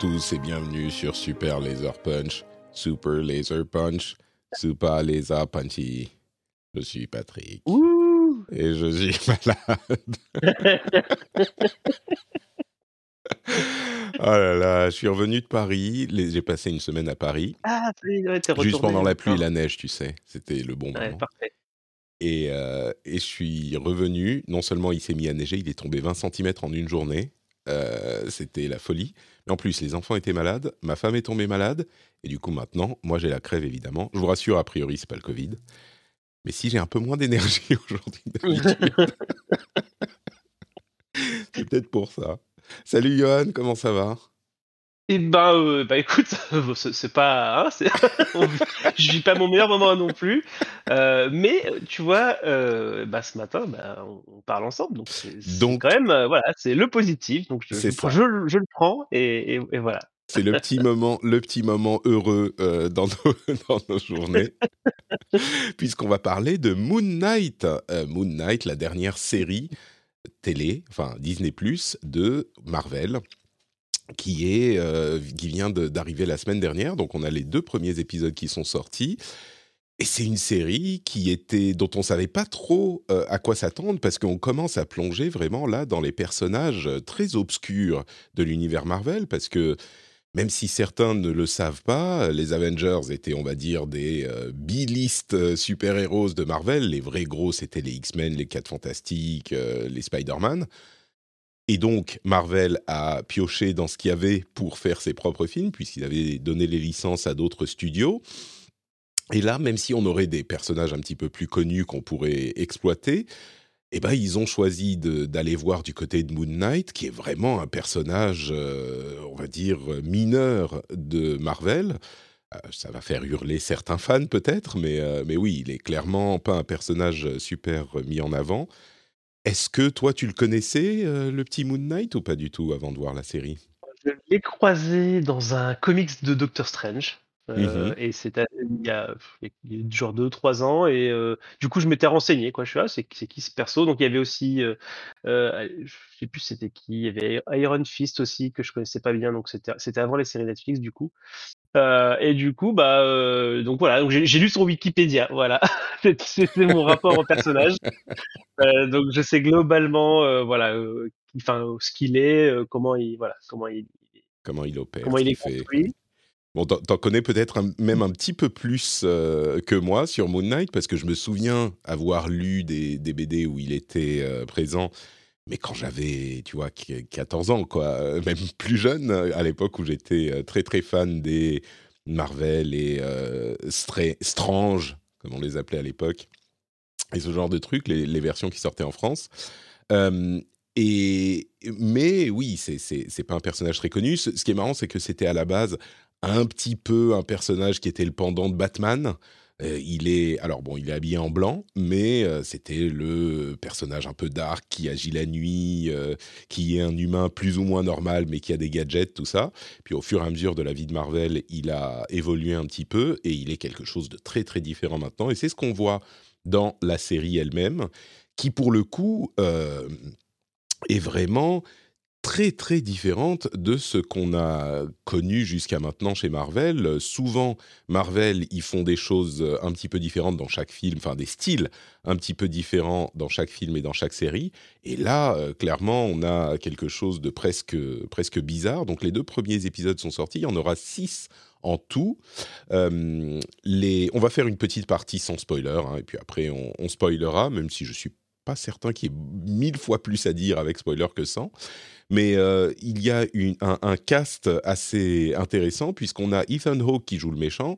tous et bienvenue sur Super Laser Punch, Super Laser Punch, Super Laser Punchy. Je suis Patrick Ouh et je suis malade. oh là là, je suis revenu de Paris. les- J'ai passé une semaine à Paris, Ah, oui, ouais, t'es juste pendant la pluie et la neige, tu sais. C'était le bon Ouais, moment. parfait. Et, euh, et je suis revenu. Non seulement il s'est mis à neiger, il est tombé 20 cm en une journée. Euh, C'était la folie. Mais en plus, les enfants étaient malades. Ma femme est tombée malade. Et du coup, maintenant, moi, j'ai la crève, évidemment. Je vous rassure, a priori, c'est pas le Covid. Mais si j'ai un peu moins d'énergie aujourd'hui que d'habitude, c'est peut-être pour ça. Salut Johan, comment ça va? Et ben, euh, bah écoute, c'est pas, hein, je vis pas mon meilleur moment non plus, Euh, mais tu vois, euh, bah ce matin, bah, on, on parle ensemble, donc c'est quand même, euh, voilà, c'est le positif, donc je, le- je le prends et, et- et voilà. C'est le petit moment, le petit moment heureux euh, dans, nos, dans nos journées, puisqu'on va parler de Moon Knight. Euh, Moon Knight, la dernière série télé, enfin Disney de Marvel, qui est euh, qui vient d'arriver la semaine dernière. Donc on a les deux premiers épisodes qui sont sortis. Et c'est une série qui était dont on savait pas trop euh, à quoi s'attendre parce qu'on commence à plonger vraiment là dans les personnages euh, très obscurs de l'univers Marvel parce que même si certains ne le savent pas, les Avengers étaient, on va dire, des euh, B-list euh, super-héros de Marvel. Les vrais gros, c'était les X-Men, les 4 Fantastiques, les Spider-Man. Et donc, Marvel a pioché dans ce qu'il y avait pour faire ses propres films, puisqu'il avait donné les licences à d'autres studios. Et là, même si on aurait des personnages un petit peu plus connus qu'on pourrait exploiter, eh ben, ils ont choisi d'aller voir du côté de Moon Knight, qui est vraiment un personnage, euh, on va dire, mineur de Marvel. Euh, ça va faire hurler certains fans peut-être, mais, euh, mais oui, il est clairement pas un personnage super mis en avant. Est-ce que toi, tu le connaissais, euh, le petit Moon Knight, ou pas du tout, avant de voir la série? Je l'ai croisé dans un comics de Doctor Strange. euh, Mhm. Et c'était il y a, genre 2-3 ans. Et euh, du coup, je m'étais renseigné. Quoi. Je suis là, c'est c'est qui ce perso? Donc, il y avait aussi, euh, je sais plus c'était qui. Il y avait Iron Fist aussi, que je connaissais pas bien. Donc, c'était c'était avant les séries Netflix, du coup. Euh, et du coup, bah, euh, donc voilà. Donc, j'ai lu son Wikipédia. Voilà. C'était mon rapport au personnage. Euh, donc, je sais globalement, voilà, enfin, ce qu'il est, comment il, voilà, comment il, Comment il opère comment il est fait construit. Bon, t'en connais peut-être même un petit peu plus que moi sur Moon Knight, parce que je me souviens avoir lu des, des BD où il était présent, mais quand j'avais, tu vois, qu- 14 ans, quoi, euh, même plus jeune, euh, à l'époque où j'étais euh, très très fan des Marvel et Stra- Strange, comme on les appelait à l'époque, et ce genre de trucs, les, versions qui sortaient en France. Et, mais oui, c'est pas un personnage très connu. Ce qui est marrant, c'est que c'était à la base un petit peu un personnage qui était le pendant de Batman. Euh, il est alors bon, il est habillé en blanc, mais euh, c'était le personnage un peu dark qui agit la nuit, euh, qui est un humain plus ou moins normal, mais qui a des gadgets, tout ça. Puis au fur et à mesure de la vie de Marvel, il a évolué un petit peu et il est quelque chose de très très différent maintenant. Et c'est ce qu'on voit dans la série elle-même, qui pour le coup est vraiment très très différente de ce qu'on a connu jusqu'à maintenant chez Marvel. Souvent, Marvel, ils font des choses euh, un petit peu différentes dans chaque film, enfin des styles un petit peu différents dans chaque film et dans chaque série. Et là, euh, clairement, on a quelque chose de presque, presque bizarre. Donc les deux premiers épisodes sont sortis, il y en aura six en tout. Euh. On va faire une petite partie sans spoiler, hein, et puis après on, on spoilera, même si je suis pas certain qu'il y ait mille fois plus à dire avec spoiler que sans. Mais euh, il y a un, cast assez intéressant puisqu'on a Ethan Hawke qui joue le méchant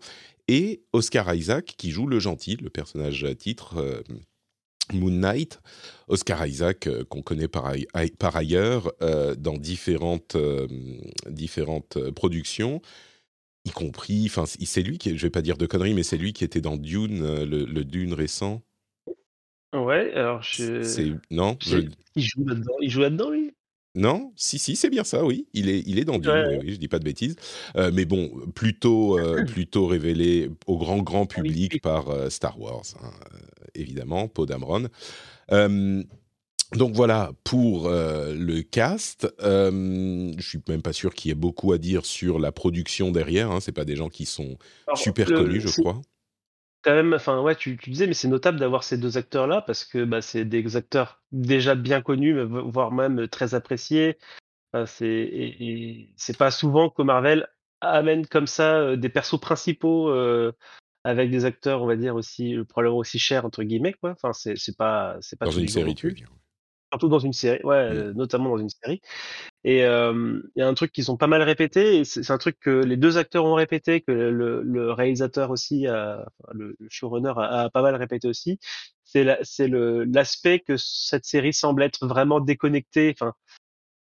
et Oscar Isaac qui joue le gentil, le personnage titre. Euh, Moon Knight, Oscar Isaac, euh, qu'on connaît par, par ailleurs dans différentes, différentes productions, y compris, enfin, c'est lui qui, je vais pas dire de conneries, mais c'est lui qui était dans Dune, le, Dune récent. Ouais, alors je. Non Il joue là-dedans, il joue là-dedans, lui? Non, si, si, c'est bien ça, oui. Il est, il est dans Dune, oui, oui, je dis pas de bêtises. Euh, mais bon, plutôt, euh, plutôt révélé au grand, grand ah public par euh, Star Wars, hein, évidemment, Poe Dameron. donc voilà pour le cast. je suis même pas sûr qu'il y ait beaucoup à dire sur la production derrière. Hein. C'est pas des gens qui sont super connus, je crois quand même, enfin ouais, tu, disais, mais c'est notable d'avoir ces deux acteurs-là parce que bah, c'est des acteurs déjà bien connus, voire même très appréciés. c'est c'est pas souvent que Marvel amène comme ça euh, des persos principaux euh, avec des acteurs, on va dire aussi euh, probablement aussi chers entre guillemets quoi. Enfin c'est c'est pas c'est pas dans une série, tu veux Surtout dans une série, ouais, mmh. notamment dans une série. Et il y a un truc qu'ils ont pas mal répété, et c'est un truc que les deux acteurs ont répété, que le, réalisateur aussi, le, showrunner a, pas mal répété aussi. C'est l'aspect que cette série semble être vraiment déconnectée. Enfin,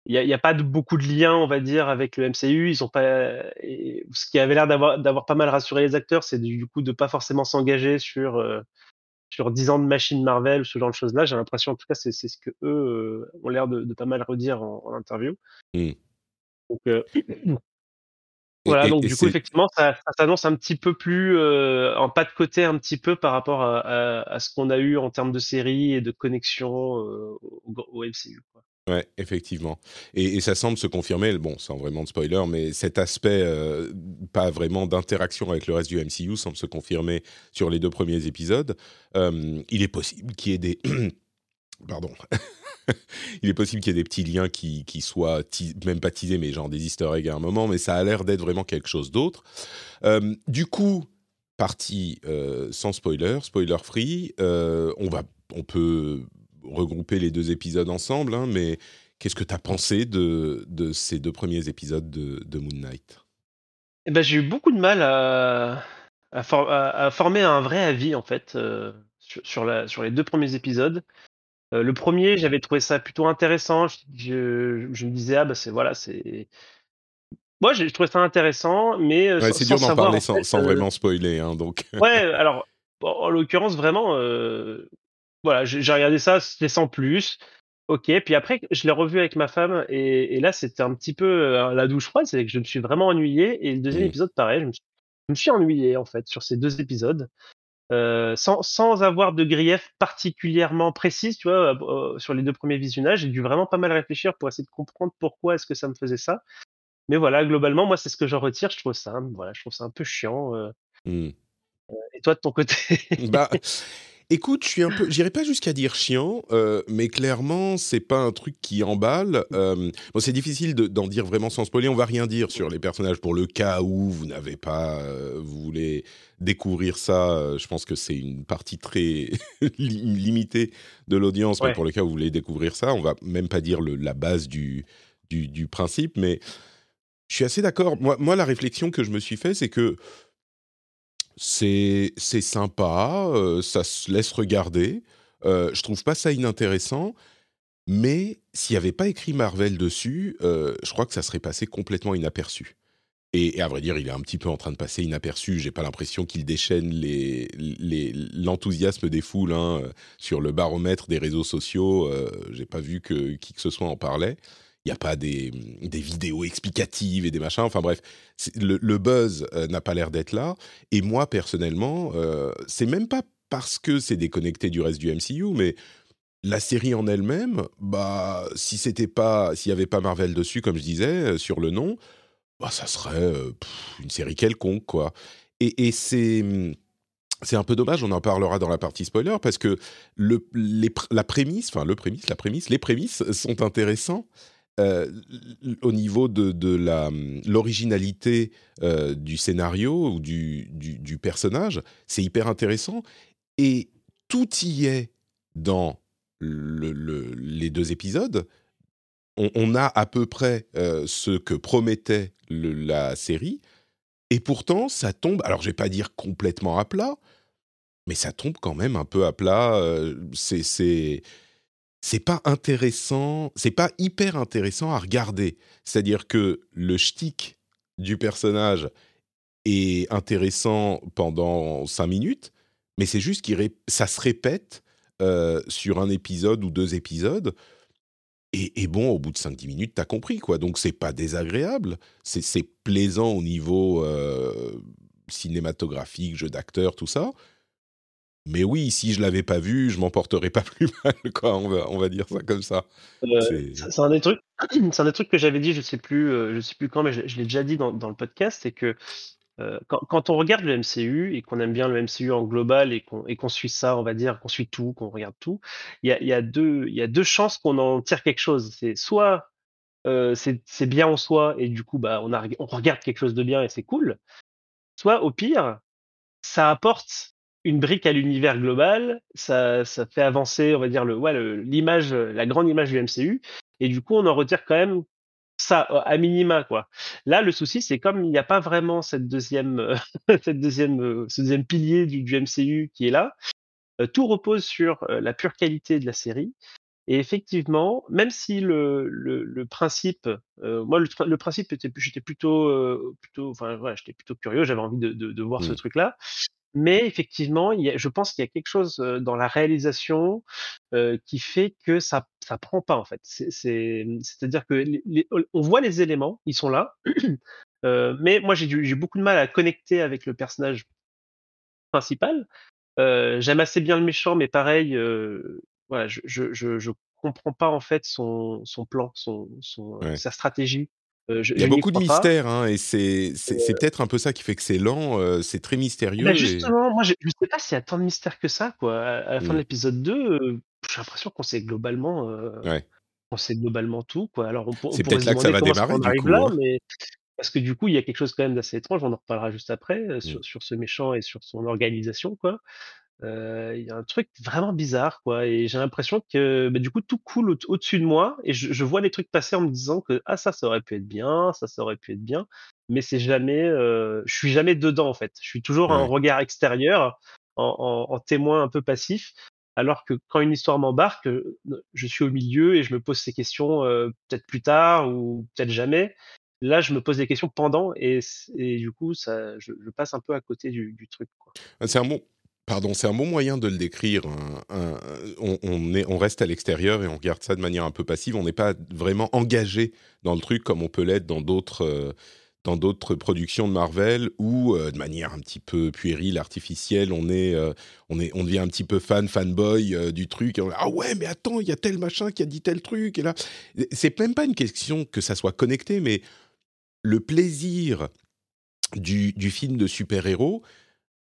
il n'y a, y a, pas de, beaucoup de liens, on va dire, avec le MCU. Ils ont pas, ce qui avait l'air d'avoir pas mal rassuré les acteurs, c'est du coup de pas forcément s'engager sur sur 10 ans de machine Marvel, ce genre de choses-là. J'ai l'impression, en tout cas, c'est ce que eux euh, ont l'air de, pas mal redire en, interview. Mmh. Donc, euh, voilà, donc du coup, effectivement, ça, s'annonce un petit peu plus euh, en pas de côté, un petit peu par rapport à, ce qu'on a eu en termes de série et de connexion au, au, MCU. Quoi. Ouais, effectivement. Et, ça semble se confirmer, bon, sans vraiment de spoiler, mais cet aspect, euh, pas vraiment d'interaction avec le reste du MCU, semble se confirmer sur les deux premiers épisodes. Euh, il est possible qu'il y ait des... Pardon. il est possible qu'il y ait des petits liens qui, qui soient même pas teasés, mais genre des easter eggs à un moment, mais ça a l'air d'être vraiment quelque chose d'autre. Euh, du coup, partie sans spoiler, spoiler free, on va, on peut regrouper les deux épisodes ensemble, hein, mais qu'est-ce que tu as pensé de, de, ces deux premiers épisodes de, de Moon Knight? Eh ben, J'ai eu beaucoup de mal à, à, former un vrai avis, en fait, euh, sur, la, sur les deux premiers épisodes. Euh, le premier, j'avais trouvé ça plutôt intéressant. Je, je, me disais, ah bah c'est voilà, c'est. Moi, j'ai trouvé ça intéressant, mais. Euh, c'est dur d'en parler sans, sans, vraiment spoiler, hein, donc. ouais, alors, en l'occurrence, vraiment, voilà, j'ai regardé ça, c'était sans plus. Ok, puis après, je l'ai revu avec ma femme, et, là, c'était un petit peu euh, la douche froide, c'est que je me suis vraiment ennuyé, et le deuxième mmh. épisode, pareil, je me, suis, ennuyé, en fait, sur ces deux épisodes, euh, sans, sans, avoir de grief particulièrement précis, tu vois, euh, sur les deux premiers visionnages, j'ai dû vraiment pas mal réfléchir pour essayer de comprendre pourquoi est-ce que ça me faisait ça. Mais voilà, globalement, moi, c'est ce que j'en retire, je trouve ça, voilà, je trouve ça un peu chiant. Mmh. et toi, de ton côté? Bah, Écoute, je suis un peu, j'irai pas jusqu'à dire chiant, euh, mais clairement, c'est pas un truc qui emballe. Euh, bon, c'est difficile d'en dire vraiment sans spoiler. On va rien dire sur les personnages pour le cas où vous n'avez pas, euh, vous voulez découvrir ça. je pense que c'est une partie très limitée de l'audience, mais pour le cas où vous voulez découvrir ça, on va même pas dire le, la base du, du, du principe, mais je suis assez d'accord. Moi, moi, la réflexion que je me suis fait, c'est que c'est sympa, euh, ça se laisse regarder. Euh, je trouve pas ça inintéressant, mais s'il n'y avait pas écrit Marvel dessus, euh, je crois que ça serait passé complètement inaperçu. Et, à vrai dire, il est un petit peu en train de passer inaperçu. J'ai pas l'impression qu'il déchaîne l'enthousiasme les, des foules hein, sur le baromètre des réseaux sociaux. Euh, J'ai pas vu que qui que ce soit en parlait il n'y a pas des, des, vidéos explicatives et des machins. Enfin bref, le, buzz euh, n'a pas l'air d'être là. Et moi, personnellement, euh, c'est même pas parce que c'est déconnecté du reste du MCU, mais la série en elle-même, bah, si c'était pas, s'il n'y avait pas Marvel dessus, comme je disais, euh, sur le nom, bah, ça serait une série quelconque, quoi. Et, et c'est c'est un peu dommage, on en parlera dans la partie spoiler, parce que le, les, la prémisse, enfin le prémisse, la prémisse, les prémices sont intéressants, euh, au niveau de, de l'originalité euh, du scénario ou du, du, du personnage, c'est hyper intéressant. Et tout y est dans les deux épisodes, on, a à peu près ce que promettait la série, et pourtant ça tombe. Alors je vais pas dire complètement à plat, mais ça tombe quand même un peu à plat. c'est c'est pas intéressant, c'est pas hyper intéressant à regarder. C'est-à-dire que le shtick du personnage est intéressant pendant cinq minutes, mais c'est juste que ça se répète euh, sur un épisode ou deux épisodes. Et, bon, au bout de 5-10 minutes, t'as compris, quoi. Donc, c'est pas désagréable. C'est plaisant au niveau euh, cinématographique, jeu d'acteur, tout ça. Mais oui, si je l'avais pas vu, je m'en porterais pas plus mal, quoi. On va, on va dire ça comme ça. Euh, c'est un des trucs, c'est un des trucs que j'avais dit, je sais plus, euh, je sais plus quand, mais je, l'ai déjà dit dans, dans, le podcast, c'est que euh, quand, quand, on regarde le MCU et qu'on aime bien le MCU en global et qu'on qu'on suit ça, on va dire, qu'on suit tout, qu'on regarde tout, il y a, y, a y a deux chances qu'on en tire quelque chose. C'est soit c'est bien en soi et du coup, bah, on, a, on regarde quelque chose de bien et c'est cool. Soit au pire, ça apporte une brique à l'univers global, ça, ça fait avancer, on va dire, le, ouais, l'image, la grande image du MCU, et du coup, on en retire quand même ça à minima quoi. Là, le souci, c'est comme il n'y a pas vraiment cette deuxième, cette deuxième, ce deuxième pilier du, du MCU qui est là. Euh, tout repose sur euh, la pure qualité de la série. Et effectivement, même si le, le, le principe, euh, moi le, le, principe était, j'étais plutôt, plutôt, enfin voilà, j'étais plutôt curieux, j'avais envie de, de, de voir ce mmh. truc-là. Mais effectivement, il y a, je pense qu'il y a quelque chose dans la réalisation euh, qui fait que ça ça prend pas en fait. C'est-à-dire que les, on voit les éléments, ils sont là, euh, mais moi j'ai j'ai beaucoup de mal à connecter avec le personnage principal. Euh, J'aime assez bien le méchant, mais pareil, voilà, je, je, je, je comprends pas en fait son, son plan, son, son sa stratégie. Euh, il y a beaucoup de mystères, hein, et c'est peut-être un peu ça qui fait que c'est lent, c'est très mystérieux. Bah justement, moi je ne sais pas s'il y a tant de mystères que ça. Quoi. À, la fin de mmh. l'épisode 2, euh, j'ai l'impression qu'on sait globalement, ouais. on sait globalement tout. Quoi. Alors c'est peut-être là que ça va démarrer. Coup, là, hein. mais... Parce que du coup, il y a quelque chose quand même d'assez étrange. On en reparlera juste après sur, mmh. sur, ce méchant et sur son organisation, quoi il y a un truc vraiment bizarre, quoi. Et j'ai l'impression que bah, du coup tout coule au- dessus de moi et je, je vois les trucs passer en me disant que ah ça ça aurait pu être bien, ça ça aurait pu être bien, mais c'est jamais, je suis jamais dedans en fait. Je suis toujours un regard extérieur, en, en, témoin un peu passif, alors que quand une histoire m'embarque, je suis au milieu et je me pose ces questions peut-être plus tard ou peut-être jamais. Là, je me pose des questions pendant et, et du coup, ça, je, je, passe un peu à côté du, du truc. Ah, c'est un bon, Pardon, c'est un bon moyen de le décrire. on, est, on reste à l'extérieur et on regarde ça de manière un peu passive. On n'est pas vraiment engagé dans le truc comme on peut l'être dans d'autres euh, dans d'autres productions de Marvel où, euh, de manière un petit peu puérile, artificielle, on est, euh, on est, on devient un petit peu fan, fanboy du truc. ah ouais, mais attends, il y a tel machin qui a dit tel truc et là, c'est même pas une question que ça soit connecté, mais le plaisir du, du film de super-héros,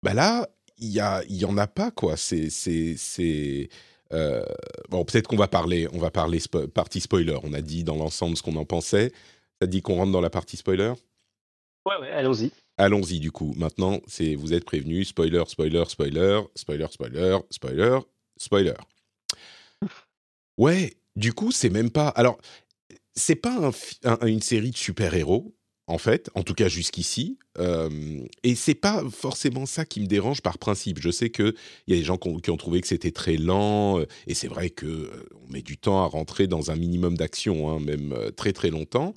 bah là, il y, a, y en a pas quoi. C'est c'est euh, bon peut-être qu'on va parler on va parler partie spoiler. On a dit dans l'ensemble ce qu'on en pensait. Ça dit qu'on rentre dans la partie spoiler? Ouais ouais allons-y. Allons-y du coup. Maintenant c'est vous êtes prévenus spoiler spoiler spoiler spoiler spoiler spoiler spoiler. Ouais du coup c'est même pas alors c'est pas une série de super héros en fait, en tout cas jusqu'ici. Euh, et c'est pas forcément ça qui me dérange par principe. Je sais qu'il y a des gens qui ont, trouvé que c'était très lent, euh, et c'est vrai qu'on euh, met du temps à rentrer dans un minimum d'action, hein, même euh, très très longtemps.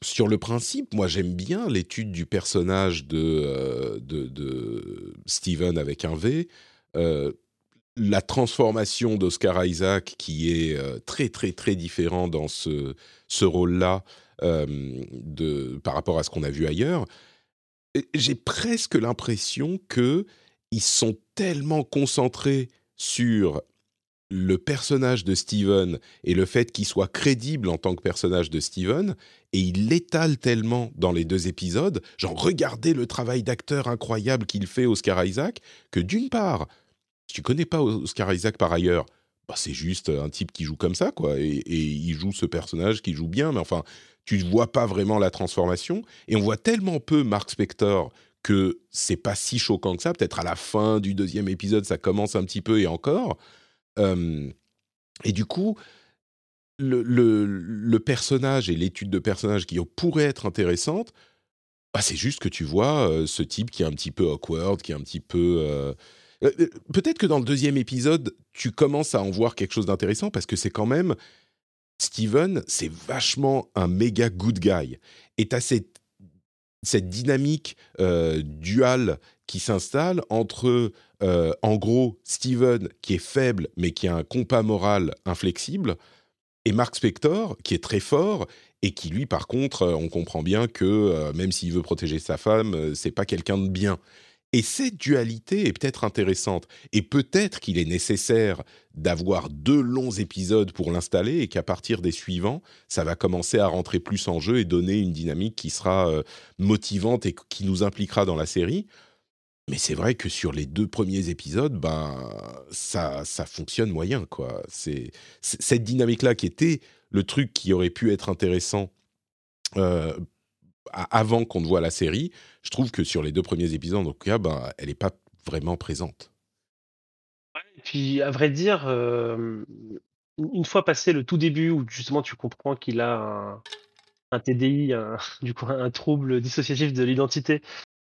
sur le principe, moi j'aime bien l'étude du personnage de, de, Steven avec un V. la transformation d'Oscar Isaac qui est très très très différent dans ce, ce rôle-là par rapport à ce qu'on a vu ailleurs, j'ai presque l'impression que ils sont tellement concentrés sur le personnage de Steven et le fait qu'il soit crédible en tant que personnage de Steven, et il l'étale tellement dans les deux épisodes, genre regardez le travail d'acteur incroyable qu'il fait Oscar Isaac, que d'une part, si tu connais pas Oscar Isaac par ailleurs, bah c'est juste un type qui joue comme ça, quoi, et, et, il joue ce personnage qui joue bien, mais enfin, tu ne vois pas vraiment la transformation. Et on voit tellement peu Mark Spector que c'est pas si choquant que ça. Peut-être à la fin du deuxième épisode, ça commence un petit peu et encore. et du coup, le, personnage et l'étude de personnage qui pourrait être intéressante, bah, c'est juste que tu vois ce type qui est un petit peu awkward, qui est un petit peu... Peut-être que dans le deuxième épisode, tu commences à en voir quelque chose d'intéressant parce que c'est quand même Steven, c'est vachement un méga good guy. Et tu as cette, cette dynamique duale qui s'installe entre, en gros, Steven qui est faible mais qui a un compas moral inflexible, et Mark Spector qui est très fort et qui lui, par contre, on comprend bien que même s'il veut protéger sa femme, c'est pas quelqu'un de bien. Et cette dualité est peut-être intéressante. Et peut-être qu'il est nécessaire d'avoir deux longs épisodes pour l'installer et qu'à partir des suivants, ça va commencer à rentrer plus en jeu et donner une dynamique qui sera motivante et qui nous impliquera dans la série. Mais c'est vrai que sur les deux premiers épisodes, ben, ça, ça fonctionne moyen. quoi. C'est Cette dynamique-là qui était le truc qui aurait pu être intéressant euh, avant qu'on ne voit la série, je trouve que sur les deux premiers épisodes, en tout cas, ben, elle n'est pas vraiment présente. Et puis, à vrai dire, euh, une fois passé le tout début où justement tu comprends qu'il a un, TDI, du coup un trouble dissociatif de l'identité,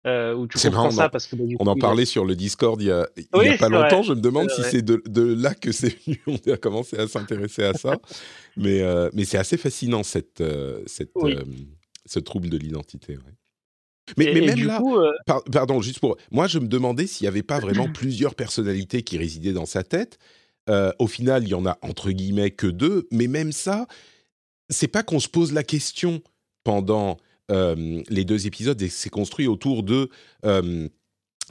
euh, où tu comprends marrant, ça on parce que bah, on en parlait sur le Discord il y a, il y a pas longtemps. Je me demande si c'est de, de, là que c'est venu. On a commencé à s'intéresser à ça, mais euh, mais c'est assez fascinant cette cette ce trouble de l'identité. Mais, mais même là, pardon, juste pour moi, je me demandais s'il n'y avait pas vraiment plusieurs personnalités qui résidaient dans sa tête. au final, il y en a entre guillemets que deux, mais même ça, c'est pas qu'on se pose la question pendant euh, les deux épisodes, c'est construit autour de euh,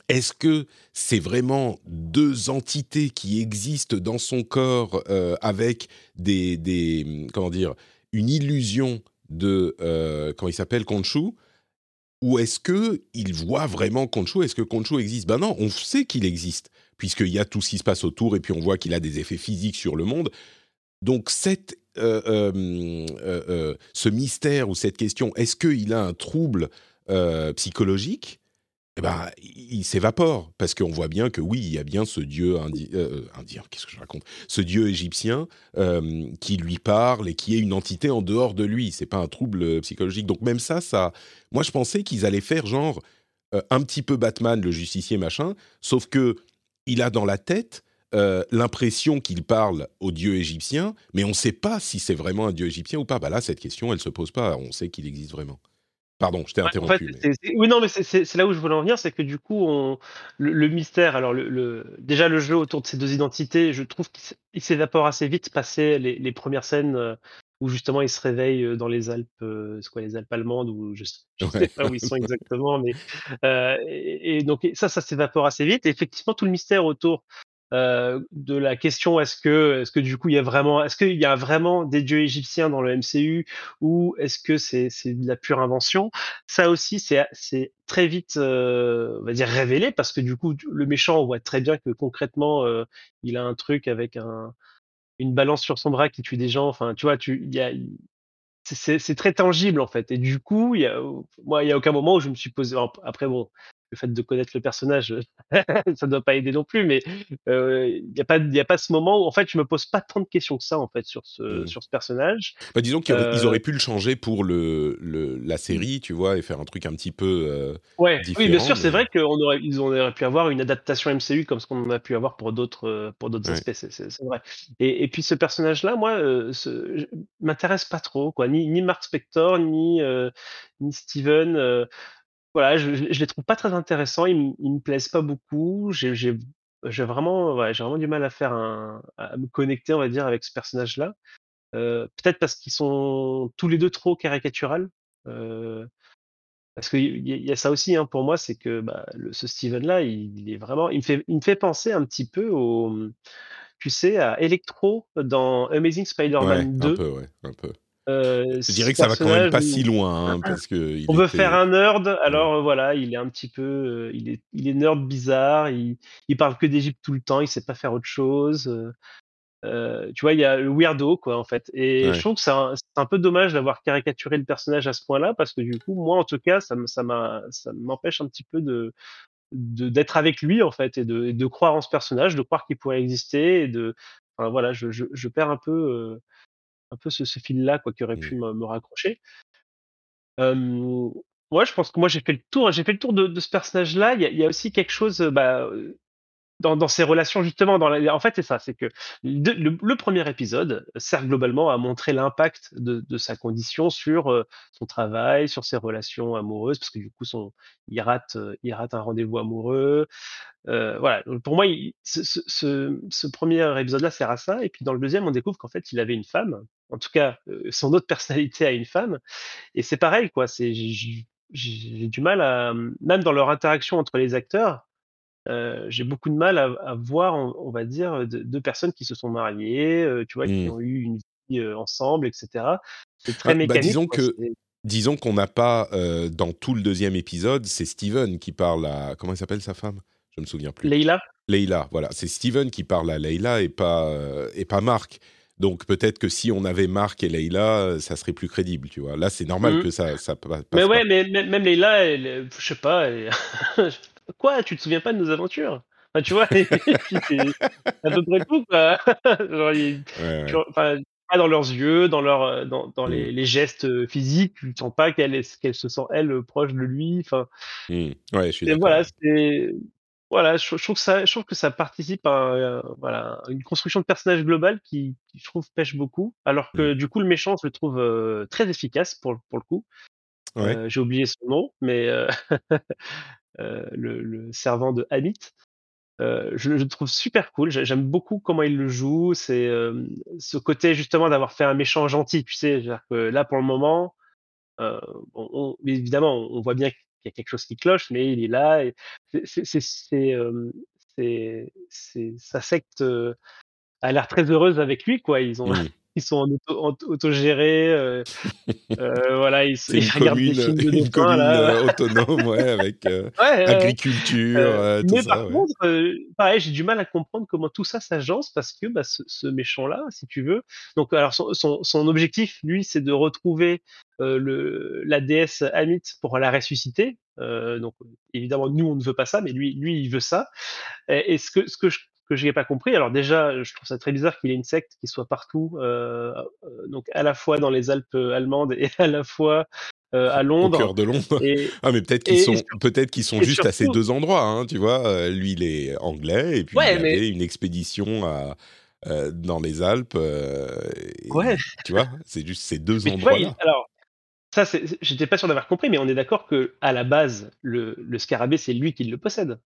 est-ce que c'est vraiment deux entités qui existent dans son corps euh, avec des, des, comment dire une illusion de comment il s'appelle Konshu ou est-ce que il voit vraiment Konshu Est-ce que Konshu existe? Ben non, on sait qu'il existe puisqu'il y a tout ce qui se passe autour et puis on voit qu'il a des effets physiques sur le monde. Donc cette euh, euh, euh, ce mystère ou cette question, est-ce qu'il a un trouble psychologique? Eh ben, il s'évapore parce qu'on voit bien que oui, il y a bien ce dieu indien, qu'est-ce que je raconte? Ce dieu égyptien qui lui parle et qui est une entité en dehors de lui. C'est pas un trouble psychologique. Donc même ça, ça, moi je pensais qu'ils allaient faire genre un petit peu Batman, le justicier machin, sauf que il a dans la tête euh, l'impression qu'il parle au dieu égyptien, mais on ne sait pas si c'est vraiment un dieu égyptien ou pas. Bah là, cette question, elle se pose pas. On sait qu'il existe vraiment. Pardon, je t'ai interrompu. Oui, non, mais c'est là où je voulais en venir, c'est que du coup, on, le, mystère, alors le, déjà le jeu autour de ces deux identités, je trouve qu'il s'évapore assez vite, passé les, les premières scènes euh, où justement il se réveille euh, dans les Alpes, c'est quoi les Alpes allemandes, ou je, ne sais pas où ils sont exactement, mais et, et, donc ça, ça s'évapore assez vite. Et effectivement, tout le mystère autour euh, de la question est-ce que est-ce que du coup il y a vraiment est-ce qu'il y a vraiment des dieux égyptiens dans le MCU ou est-ce que c'est c'est de la pure invention? Ça aussi c'est c'est très vite euh, on va dire révélé parce que du coup le méchant on voit très bien que concrètement euh, il a un truc avec un une balance sur son bras qui tue des gens. Enfin tu vois tu il y a c'est très tangible en fait. Et du coup il y a moi il y a aucun moment où je me suis posé après bon le fait de connaître le personnage, ça doit pas aider non plus, mais il n'y a pas il a pas ce moment où en fait je me pose pas tant de questions que ça en fait sur ce mmh. sur ce personnage. Bah, disons qu'ils auraient pu le changer pour le, le, la mmh. série, tu vois, et faire un truc un petit peu ouais. Oui, bien sûr, c'est vrai qu'ils aurait auraient pu avoir une adaptation MCU comme ce qu'on a pu avoir pour d'autres pour d'autres aspects, c'est vrai. Et, et, puis ce personnage là, moi, ce, m'intéresse pas trop quoi, ni ni Mark Spector ni ni Steven voilà, je, je, les trouve pas très intéressants. Ils, me- me plaisent pas beaucoup. J'ai j'ai- j'ai vraiment, ouais, j'ai vraiment du mal à faire un, à me connecter, on va dire, avec ce personnage-là. Euh, peut-être parce qu'ils sont tous les deux trop caricaturales. Euh, parce qu'il y, y a ça aussi, hein, pour moi, c'est que bah, le, ce Steven-là, il, il est vraiment, il me fait, il me fait penser un petit peu au, tu sais, à Electro dans Amazing Spider-Man un peu, ouais, un peu. Euh, je dirais que ça va quand même pas si loin, hein, parce que on veut faire un nerd, alors euh, voilà, il est un petit peu, euh, il est, il est nerd bizarre, il, il parle que d'Égypte tout le temps, il sait pas faire autre chose. tu vois, il y a le weirdo quoi en fait, et je trouve que c'est un, un, peu dommage d'avoir caricaturé le personnage à ce point-là, parce que du coup, moi en tout cas, ça, m'empêche un petit peu de d'être avec lui en fait et de, de, croire en ce personnage, de croire qu'il pourrait exister et de enfin, voilà, je, je, je perds un peu, euh, un peu ce, ce fil-là, quoi, qui aurait Mmh. pu me, me raccrocher. Euh, ouais, je pense que moi j'ai fait le tour. J'ai fait le tour de, de ce personnage-là. Il y a, il y a aussi quelque chose, bah, dans, dans ses relations justement. Dans la- en fait, c'est ça, c'est que le, premier épisode sert globalement à montrer l'impact de, de sa condition sur euh, son travail, sur ses relations amoureuses, parce que du coup, son, il rate, euh, il rate un rendez-vous amoureux. Euh, voilà. Donc, pour moi, ce, ce, ce- premier épisode-là sert à ça. Et puis dans le deuxième, on découvre qu'en fait, il avait une femme. En tout cas, euh, son autre personnalité a une femme. Et c'est pareil, quoi. C'est j'ai du mal à même dans leur interaction entre les acteurs Heu, j'ai beaucoup de mal à à voir, on on va dire, de 2 personnes qui se sont mariées, heu, tu vois, qui Mmh. ont eu une vie, ensemble et cetera. C'est très Ah, bah, mécanique, disons quoi, que disons qu'on n'a pas, dans tout le deuxième épisode, c'est Steven qui parle à comment elle s'appelle sa femme? Je me souviens plus. Leïla? Leïla, voilà, c'est Steven qui parle à Leïla et pas, et pas Marc. Donc peut-être que si on avait Marc et Leïla, heu, ça serait plus crédible, tu vois? Là, c'est normal Mmh. que ça ça pa Mais passe ouais, pas. mais même Leïla, elle, je sais pas, elle «Quoi? Tu te souviens pas de nos aventures?» enfin, tu vois? C'est à peu près tout, quoi. Genre il Ouais, tu pas dans leurs yeux, dans leurs, heu, dans dans Mmh. les les gestes, heu, physiques, tu sens pas qu'elle se sent elle, heu, proche de lui, enfin Mmh. Ouais, je suis Et voilà, ouais. c'est voilà, je je trouve que ça je trouve que ça participe à voilà, une construction de personnage global qui qui je trouve pêche beaucoup. Alors Mmh. que du coup le méchant je le trouve, très efficace pour le pour le coup. Ouais. J'ai oublié son nom, mais le le servant de Hamit, heu, je le trouve super cool. J'ai j'aime beaucoup comment il le joue. C'est, hem, ce côté justement d'avoir fait un méchant gentil, tu sais? Là pour le moment, on évidemment, on voit bien qu'il y a quelque chose qui cloche, mais il est là c'est sa secte, a l'air très heureuse avec lui, quoi. Ils ont Mmh. Ils sont en auto autogérés, heu heu, voilà, ils ils une regardent des commune, films de une commune, là, autonome, ouais, avec, ouais, agriculture, tout mais ça, par ouais. contre, pareil, j'ai du mal à comprendre comment tout ça s'agence parce que, bah, ce ce méchant-là, si tu veux donc alors son son son objectif, lui, c'est de retrouver, le la déesse Amit pour la ressusciter, donc évidemment, nous, on ne veut pas ça, mais lui lui, il veut ça. Et et ce que ce que je que j'ai pas compris, alors déjà, je trouve ça très bizarre qu'il y ait une secte qui soit partout, heu heu, donc à la fois dans les Alpes, allemandes et à la fois, à Au Londres cœur de Londres. et Ah, mais peut-être qu'ils et et sont peut-être qu'ils sont et juste à ces 2 endroits, hein, tu vois? Lui, il est anglais et puis il mais avait une expédition à, dans les Alpes, heu ouais. et tu vois? C'est juste ces 2 Mais tu vois, il endroits-là. alors ça, j'étais pas sûr d'avoir compris, mais on est d'accord que à la base, le le scarabée, c'est lui qui le possède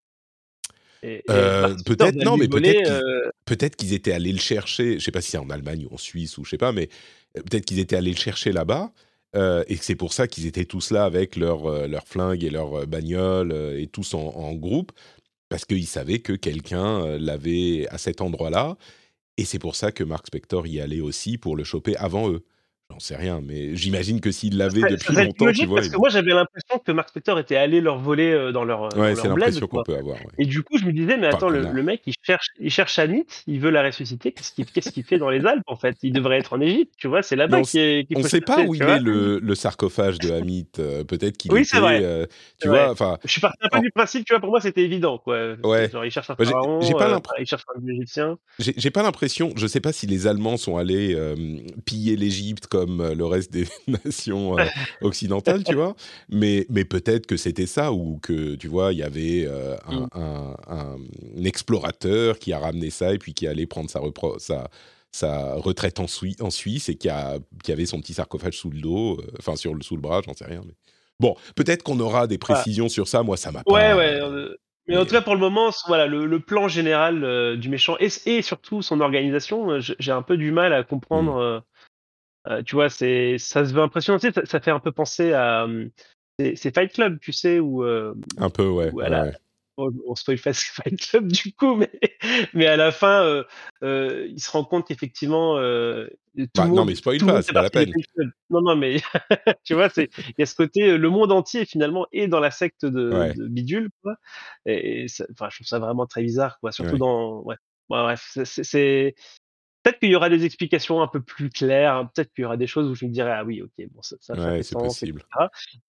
Spector peut-être non, mais peut-être voler, qu'ils heu peut-être qu'ils étaient allés le chercher, je sais pas si c'est en Allemagne ou en Suisse ou je sais pas, mais heu, peut-être qu'ils étaient allés le chercher là-bas, et que c'est pour ça qu'ils étaient tous là avec leurs, heu, leurs flingues et bagnoles, heu et tous en en groupe, parce qu'ils savaient que quelqu'un, l'avait à cet endroit-là et c'est pour ça que Mark Spector y allait aussi pour le choper avant eux. J'en sais rien, mais j'imagine que s'il Ça l'avait serait ça depuis longtemps, tu vois? parce que moi j'avais l'impression que Mark Spector était allé leur voler, heu, dans leur, dans ouais, c'est l'impression qu'on peut avoir, ouais. et du coup je me disais: «Mais attends le mec il cherche il cherche Amit, il veut la ressusciter, qu'est-ce qu'il fait dans les Alpes en fait? Il devrait être en Égypte, tu vois? C'est là-bas on qu'il est qu'il ne faut sait pas chercher», où il est vois? le le sarcophage de Hamit, heu, peut-être qu'il Oui c'est était, vrai, c'est tu vois? vrai. Enfin, Je suis parti un peu en du principe, tu vois, pour moi c'était évident quoi, ouais. genre il cherche un pharaon, il cherche un égyptien. j'ai pas l'impression je sais pas si les Allemands sont allés, piller l'Égypte comme, heu, le reste des nations, heu, occidentales, tu vois? Mais mais peut-être que c'était ça ou que, tu vois, il y avait, heu, un Mmh. un un explorateur qui a ramené ça et puis qui allait prendre sa repro sa sa retraite en Sui en Suisse et qui a qui avait son petit sarcophage sous le dos, enfin sur le sous le bras, j'en sais rien, mais bon, peut-être qu'on aura des précisions sur ça. Moi, ça m'a Ouais, pas, ouais, mais en tout cas pour le moment, voilà, le le plan général, du méchant et surtout son organisation, j'ai un peu du mal à comprendre, heu, tu vois? C'est ça se veut impressionnant, tu sais? Ça ça fait un peu penser à, mmh, c'est Fight Club, tu sais? Où, hem, un peu, ouais, où à ouais, on on spoil Fight Club du coup, mais mais à la fin, heu heu, il se rend compte qu'effectivement, heu, tout Bah, le non, monde mais spoil pas, monde c'est pas la peine. Non, non, mais tu vois? C'est il y a ce côté, le monde entier finalement est dans la secte de Ouais, de bidule, quoi et et ça enfin, je trouve ça vraiment très bizarre, quoi, surtout ouais, dans ouais. Ouais, bref, c'est c'est c'est peut-être qu'il y aura des explications un peu plus claires, hein, peut-être qu'il y aura des choses où je me dirai: «Ah oui, OK, bon ça ça ouais, c'est sens» et possible.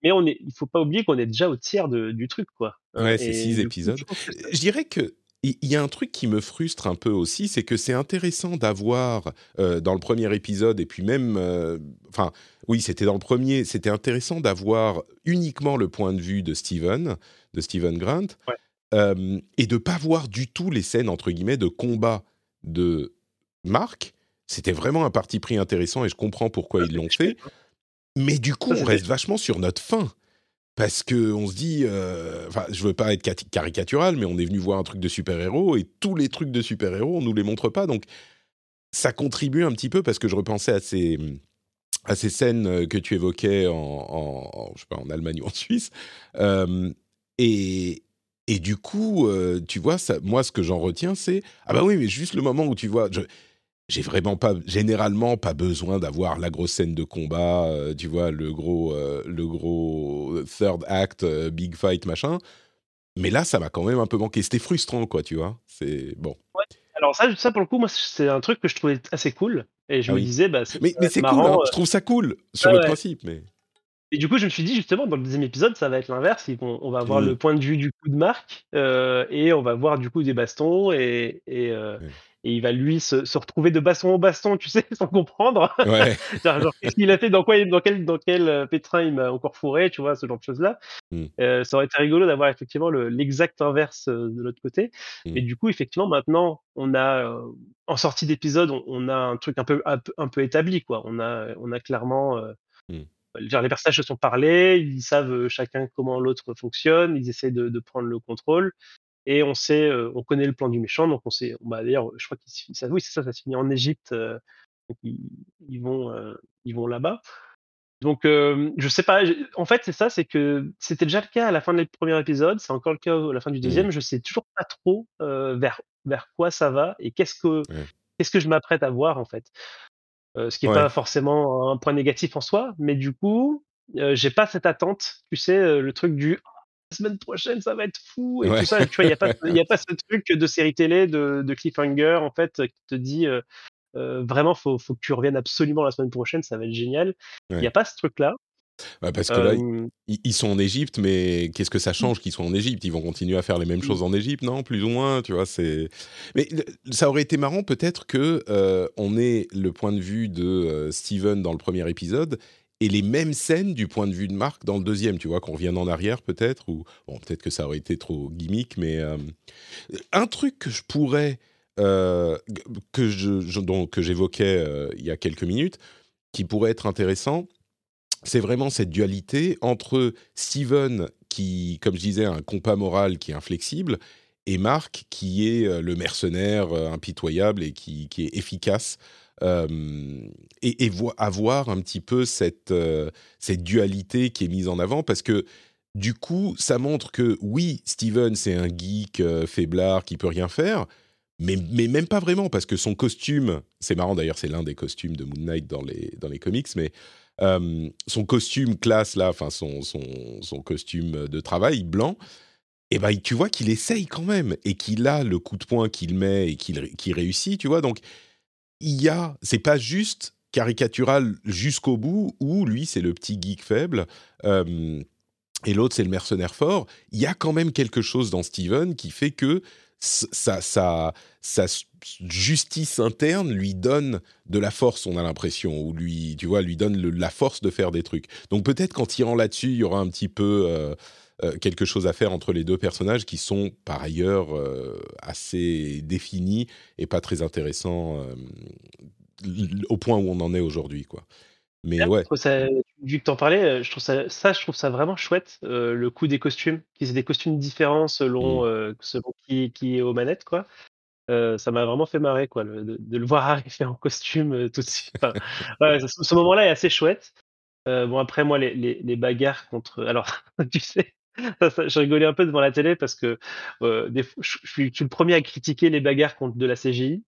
Mais on est il faut pas oublier qu'on est déjà au tiers de du truc, quoi, hein Ouais, c'est et 6 du coup, épisodes. je que dirais que il y a un truc qui me frustre un peu aussi, c'est que c'est intéressant d'avoir euh, dans le premier épisode et puis même, euh, enfin, oui, c'était dans le premier, c'était intéressant d'avoir uniquement le point de vue de Steven, de Steven Grant, euh, et de pas voir du tout les scènes entre guillemets de combat de Marc. C'était vraiment un parti pris intéressant et je comprends pourquoi ils l'ont fait. Mais du coup, on reste vachement sur notre fin parce que on se dit, euh, enfin, je veux pas être caricatural, mais on est venu voir un truc de super-héros et tous les trucs de super-héros, on nous les montre pas, donc ça contribue un petit peu parce que je repensais à ces à ces scènes euh, que tu évoquais en, en, je sais pas, en Allemagne ou en Suisse, euh, et et du coup, tu vois, ça, moi, ce que j'en retiens, c'est ah bah oui, mais juste le moment où tu vois, je, j'ai vraiment pas généralement pas besoin d'avoir la grosse scène de combat, euh, tu vois le gros euh, le gros third act, euh, big fight machin. Mais là, ça m'a quand même un peu manqué. C'était frustrant, quoi, tu vois. C'est bon. Ouais. Alors ça, ça pour le coup, moi, c'est un truc que je trouvais assez cool. Et je ah me disais, bah, mais, mais c'est cool. Hein. Je trouve ça cool sur le principe, mais. Et du coup, je me suis dit justement, dans le deuxième épisode, ça va être l'inverse. On, va avoir mmh. le point de vue du coup de Marc et on va voir du coup des bastons et, et, et il va lui se, se, retrouver de baston en baston, tu sais, sans comprendre. Ouais. genre, qu'est-ce qu'il a fait, dans quoi, dans quel, dans quel euh, pétrin il m'a encore fourré, tu vois, ce genre de choses-là. Mm. Euh, ça aurait été rigolo d'avoir effectivement l'exact inverse euh, de l'autre côté. Mm. Et du coup, effectivement, maintenant, on a euh, en sortie d'épisode, on, on, a un truc un peu, un peu, un peu établi, quoi. On a, on a clairement. Mm. Genre, les personnages se sont parlés, ils savent chacun comment l'autre fonctionne, ils essaient de, de prendre le contrôle et on sait, on connaît le plan du méchant, donc on sait. Bah, d'ailleurs, je crois qu'ils ça, oui, c'est ça, ça se finit en Égypte. donc ils, vont, ils vont là-bas. Donc, je sais pas. En fait, c'est ça, c'est que c'était déjà le cas à la fin du premier épisode, c'est encore le cas à la fin du mmh. deuxième. Je sais toujours pas trop vers vers quoi ça va et qu'est-ce que qu'est-ce que je m'apprête à voir en fait. ce qui est pas forcément un point négatif en soi, mais du coup, j'ai pas cette attente. Tu sais, le truc du semaine prochaine, ça va être fou. Et tout ça, tu vois, il n'y a, pas, a pas ce truc de série télé, de, de cliffhanger, en fait, qui te dit euh, euh, vraiment, faut, faut que tu reviennes absolument la semaine prochaine, ça va être génial. Il n'y a pas ce truc-là. Bah, parce que là, ils, sont en Égypte, mais qu'est-ce que ça change qu'ils soient en Égypte? Ils vont continuer à faire les mêmes choses en Égypte, non? Plus ou moins, tu vois. C'est. Mais ça aurait été marrant peut-être que euh, on ait le point de vue de Steven dans le premier épisode et les mêmes scènes du point de vue de Marc dans le deuxième, tu vois, qu'on revienne en arrière peut-être, ou bon, peut-être que ça aurait été trop gimmick, mais euh, un truc que je pourrais, euh, que je, donc, que j'évoquais euh, il y a quelques minutes, qui pourrait être intéressant, c'est vraiment cette dualité entre Steven, qui, comme je disais, a un compas moral qui est inflexible, et Marc, qui est le mercenaire impitoyable et qui, est efficace et, et avoir un petit peu cette, dualité qui est mise en avant parce que du coup, ça montre que oui, Steven, c'est un geek faiblard qui peut rien faire, mais, même pas vraiment, parce que son costume, c'est marrant d'ailleurs, c'est l'un des costumes de Moon Knight dans les, comics, mais son costume classe, là, enfin son, costume de travail blanc, et eh ben, tu vois qu'il essaye quand même, et qu'il a le coup de poing qu'il met et qu'il réussit, tu vois, donc il y a, c'est pas juste caricatural jusqu'au bout, où lui, c'est le petit geek faible. Et l'autre, c'est le mercenaire fort. Il y a quand même quelque chose dans Steven qui fait que sa, justice interne lui donne de la force, on a l'impression, ou lui, tu vois, lui donne la force de faire des trucs. Donc peut-être qu'en tirant là-dessus, il y aura un petit peu euh, quelque chose à faire entre les deux personnages qui sont par ailleurs euh, assez définis et pas très intéressants euh, au point où on en est aujourd'hui, quoi. Mais ouais. vu que tu en parlais, je trouve ça, ça, je trouve ça vraiment chouette, le coup des costumes, qu'ils aient des costumes différents selon, mmh. selon qui, qui, est aux manettes, quoi. ça m'a vraiment fait marrer, quoi, de, le voir arriver en costume tout de suite. ce, moment-là est assez chouette. bon, après, moi, les, les, les bagarres contre. Alors, tu sais, je rigolais un peu devant la télé parce que euh, des, je, suis, le premier à critiquer les bagarres contre de la CGI,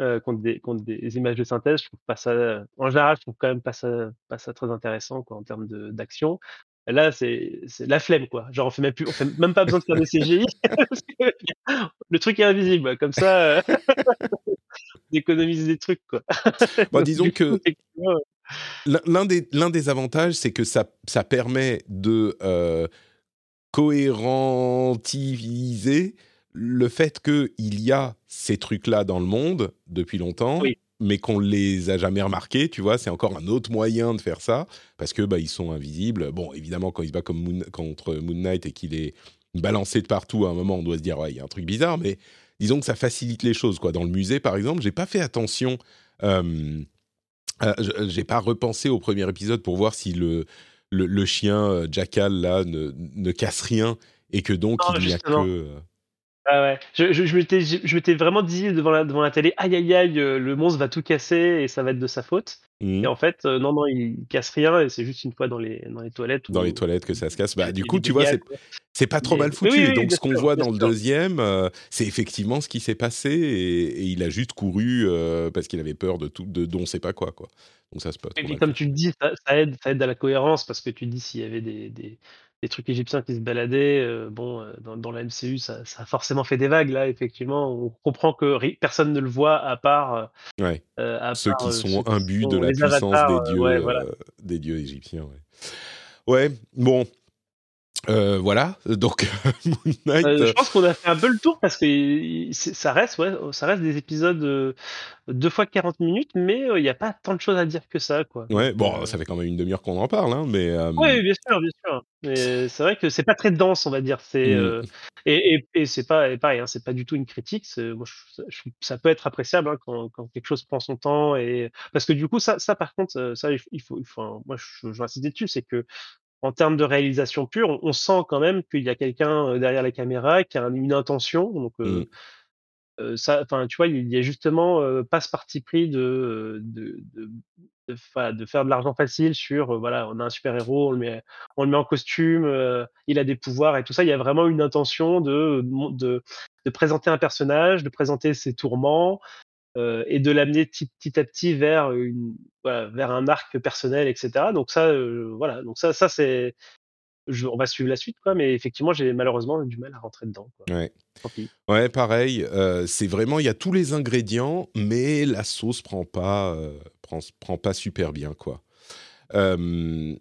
euh, contre, des, contre des images de synthèse. Je trouve pas ça, en général, je trouve quand même pas ça, pas ça très intéressant quoi, en termes d'action. Là, c'est la flemme, quoi. Genre, on fait même plus, on fait même pas besoin de faire des CGI. le truc est invisible, comme ça, euh, d'économiser des trucs, quoi. Bon, disons que l'un des, l'un des avantages, c'est que ça, ça permet de cohérentiviser le fait qu'il y a ces trucs-là dans le monde depuis longtemps, Oui. mais qu'on les a jamais remarqués, tu vois, c'est encore un autre moyen de faire ça, parce que bah, ils sont invisibles. Bon, évidemment, quand il se bat comme Moon- contre Moon Knight et qu'il est balancé de partout, à un moment, on doit se dire, ouais, il y a un truc bizarre, mais disons que ça facilite les choses, quoi. Dans le musée, par exemple, j'ai pas fait attention... euh, euh, je- j'ai pas repensé au premier épisode pour voir si le, le, le chien euh, Jackal là ne, ne casse rien et que donc Non, il n'y a que euh, Ah ouais. Je, je, je m'étais, vraiment dit devant la, devant la télé, aïe aïe aïe, euh, le monstre va tout casser et ça va être de sa faute. hmm, Et en fait, euh, non, non, il, casse rien et c'est juste une fois dans les, dans les toilettes. dans les toilettes que ça se casse. Bah, du coup, tu vois, c'est pas trop Mais- mal foutu. oui, et oui, donc, ce qu'on voit dans le deuxième, euh, c'est effectivement ce qui s'est passé et, et il a juste couru euh, parce qu'il avait peur de tout, de dont on sait pas quoi, quoi. Donc ça, c'est pas Et trop puis mal comme fait. tu le dis, ça, ça aide, ça aide à la cohérence parce que tu dis s'il y avait des, des, des trucs égyptiens qui se baladaient, euh, bon, dans, dans la MCU, ça, ça a forcément fait des vagues. Là, effectivement, on comprend que personne ne le voit à part, Ouais. à Ceux part qui sont imbus de la puissance avatars. des dieux, ouais, voilà. des dieux égyptiens. Ouais. Ouais. Bon. Euh, voilà. Donc Moon Knight. Euh, euh, je pense qu'on a fait un peu le tour parce que ça reste, ouais, ça reste des épisodes euh, deux fois 40 minutes, mais il n'y a pas tant de choses à dire que ça, quoi. Ouais, bon, ça fait quand même une demi-heure qu'on en parle, hein, mais Oui, bien sûr, bien sûr. Mais c'est vrai que c'est pas très dense, on va dire. C'est Mm. et, et, et c'est pas et pareil, hein, c'est pas du tout une critique. Moi, je, je ça peut être appréciable hein, quand, quand quelque chose prend son temps et parce que du coup, ça, ça par contre, ça il faut, il faut, il faut- enfin, moi, je, je vais insister dessus, c'est que en termes de réalisation pure, on, on sent quand même qu'il y a quelqu'un euh, derrière la caméra qui a un- une intention. Donc euh, Mm. euh, ça, enfin, tu vois, il y a justement euh, pas ce parti pris de de, de, de, fa- de faire de l'argent facile sur, euh, voilà, on a un super héros, on le met, on le met en costume, il a des pouvoirs et tout ça. Il y a vraiment une intention de de, de présenter un personnage, de présenter ses tourments euh, et de l'amener petit, petit à petit vers une, voilà, vers un arc personnel, etc. Donc ça, euh, voilà, donc ça, ça c'est, je, on va suivre la suite, quoi. Mais effectivement, j'ai malheureusement du mal à rentrer dedans. Quoi. ouais. Ouais, pareil. euh, c'est vraiment, il y a tous les ingrédients, mais la sauce prend pas, euh, prend, prend pas super bien, quoi. Euh,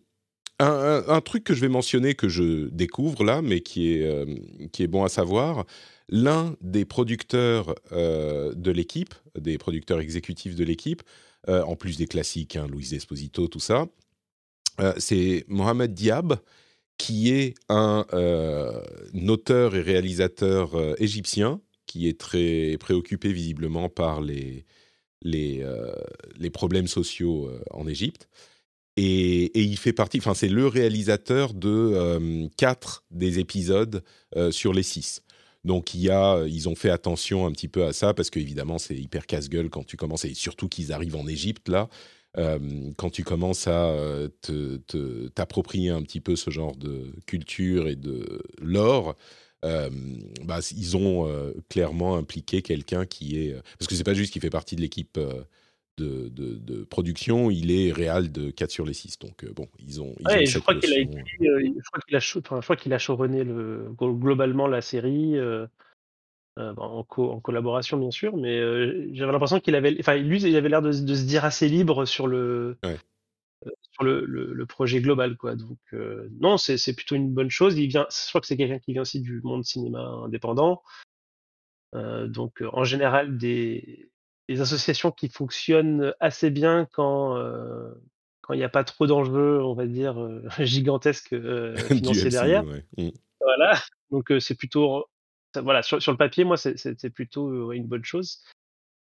un, truc que je vais mentionner que je découvre là, mais qui est, euh, qui est bon à savoir, l'un des producteurs euh, de l'équipe, des producteurs exécutifs de l'équipe, euh, en plus des classiques, hein, Luis Esposito, tout ça, c'est Mohamed Diab, qui est un, auteur et réalisateur égyptien, qui est très préoccupé visiblement par les, les, problèmes sociaux en Égypte. Et, il fait partie, enfin c'est le réalisateur de euh, quatre des épisodes euh, sur les six. Donc il y a, ils ont fait attention un petit peu à ça parce qu'évidemment c'est hyper casse-gueule quand tu commences et surtout qu'ils arrivent en Égypte là. euh, quand tu commences à euh, t'approprier un petit peu ce genre de culture et de lore, euh, bah, ils ont euh, clairement impliqué quelqu'un qui est parce que c'est pas juste qu'il fait partie de l'équipe euh, de, de- de production, il est réal de 4 sur les 6. Donc euh, bon, ils ont. Ils Ouais, ont et je crois qu'il a écrit, euh, je crois qu'il a, enfin, je crois qu'il a showrunné le, glo- globalement la série. euh, euh, bon, en, co- en collaboration bien sûr, mais j'avais l'impression qu'il avait, enfin lui, il avait l'air de, de se dire assez libre sur le, Ouais. sur le, le, le projet global, quoi. Donc non, c'est c'est plutôt une bonne chose. Il vient, je crois que c'est quelqu'un qui vient aussi du monde cinéma indépendant. Donc en général des, des associations qui fonctionnent assez bien quand euh, quand il n'y a pas trop d'enjeux, on va dire euh, gigantesques euh, financiers derrière. ouais. Mm. Voilà. Donc euh, c'est plutôt voilà sur, sur le papier, moi c'est plutôt une bonne chose.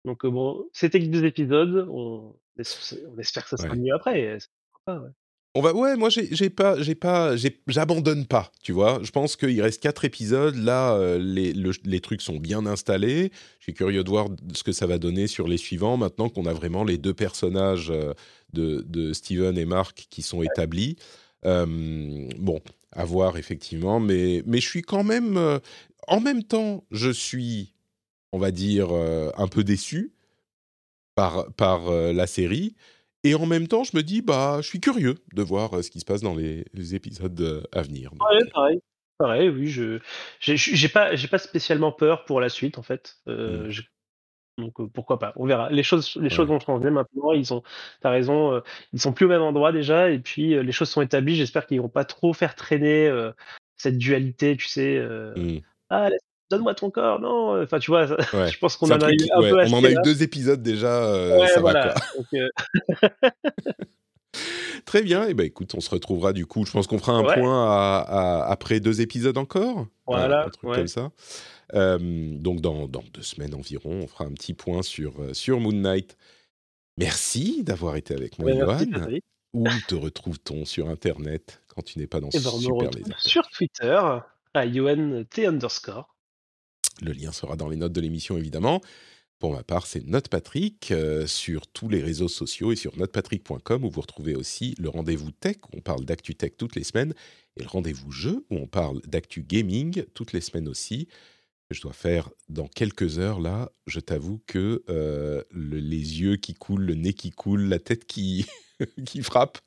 Donc bon, c'était que deux épisodes. On, on espère que ça sera Ouais. mieux après. sympa, ouais. On va, ouais, moi j'ai pas, j'ai pas, j'abandonne pas, tu vois. Je pense qu'il reste quatre épisodes. Là, euh, les, le- les trucs sont bien installés. Je suis curieux de voir ce que ça va donner sur les suivants. Maintenant qu'on a vraiment les deux personnages euh, de, Steven et Mark qui sont établis. Euh, bon, à voir effectivement, mais mais je suis quand même, en même temps, je suis, on va dire, un peu déçu par par la série. Et en même temps, je me dis, bah, je suis curieux de voir euh, ce qui se passe dans les, les épisodes euh, à venir. Donc, Ouais, pareil. Pareil, oui, je j'ai pas j'ai pas spécialement peur pour la suite en fait. Euh, Mm. je- donc euh, pourquoi pas, on verra. Les choses les choses vont changer maintenant. Ils ont, t'as raison, euh, ils sont plus au même endroit déjà et puis euh, les choses sont établies. J'espère qu'ils vont pas trop faire traîner euh, cette dualité, tu sais. euh, Mm. ah, la donne-moi ton corps, non. Enfin, tu vois, Ouais. je pense qu'on en a eu un ouais, peu on en a eu deux épisodes déjà, euh, Ouais, ça va quoi. Donc, euh, Très bien, et ben écoute, on se retrouvera du coup. Je pense qu'on fera un point à- à- après deux épisodes encore. Voilà, un, truc comme ça. Euh, donc dans, dans deux semaines environ, on fera un petit point sur, euh, sur Moon Knight. Merci d'avoir été avec moi, ben, merci, Johan. Où te retrouve-t-on sur Internet quand tu n'es pas dans Et ben, on me Super retrouve Laser sur Twitter à T underscore. Le lien sera dans les notes de l'émission, évidemment. Pour ma part, c'est NotePatrick euh, sur tous les réseaux sociaux et sur notepatrick.com où vous retrouvez aussi le rendez-vous tech où on parle d'actu tech toutes les semaines et le rendez-vous jeu où on parle d'actu gaming toutes les semaines aussi. Je dois faire dans quelques heures là. Je t'avoue que euh, le- les yeux qui coulent, le nez qui coule, la tête qui qui frappe,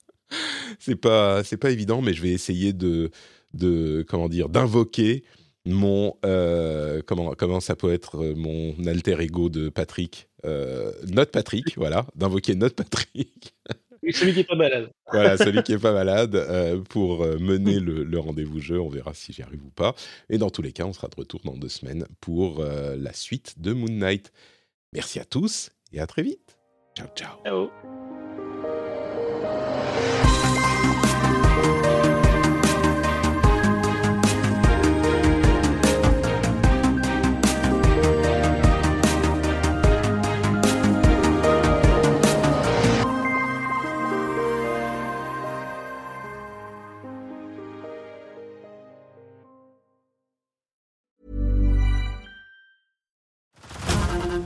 c'est pas pas évident, mais je vais essayer de de comment dire d'invoquer mon euh, comment comment ça peut être euh, mon alter ego de Patrick euh, Note Patrick voilà d'invoquer Note Patrick. Oui, celui qui est pas malade. voilà celui qui est pas malade euh, pour mener le, le rendez-vous jeu. On verra si j'y arrive ou pas. Et dans tous les cas on sera de retour dans deux semaines pour la suite de Moon Knight. Merci à tous et à très vite. Ciao ciao. Ciao.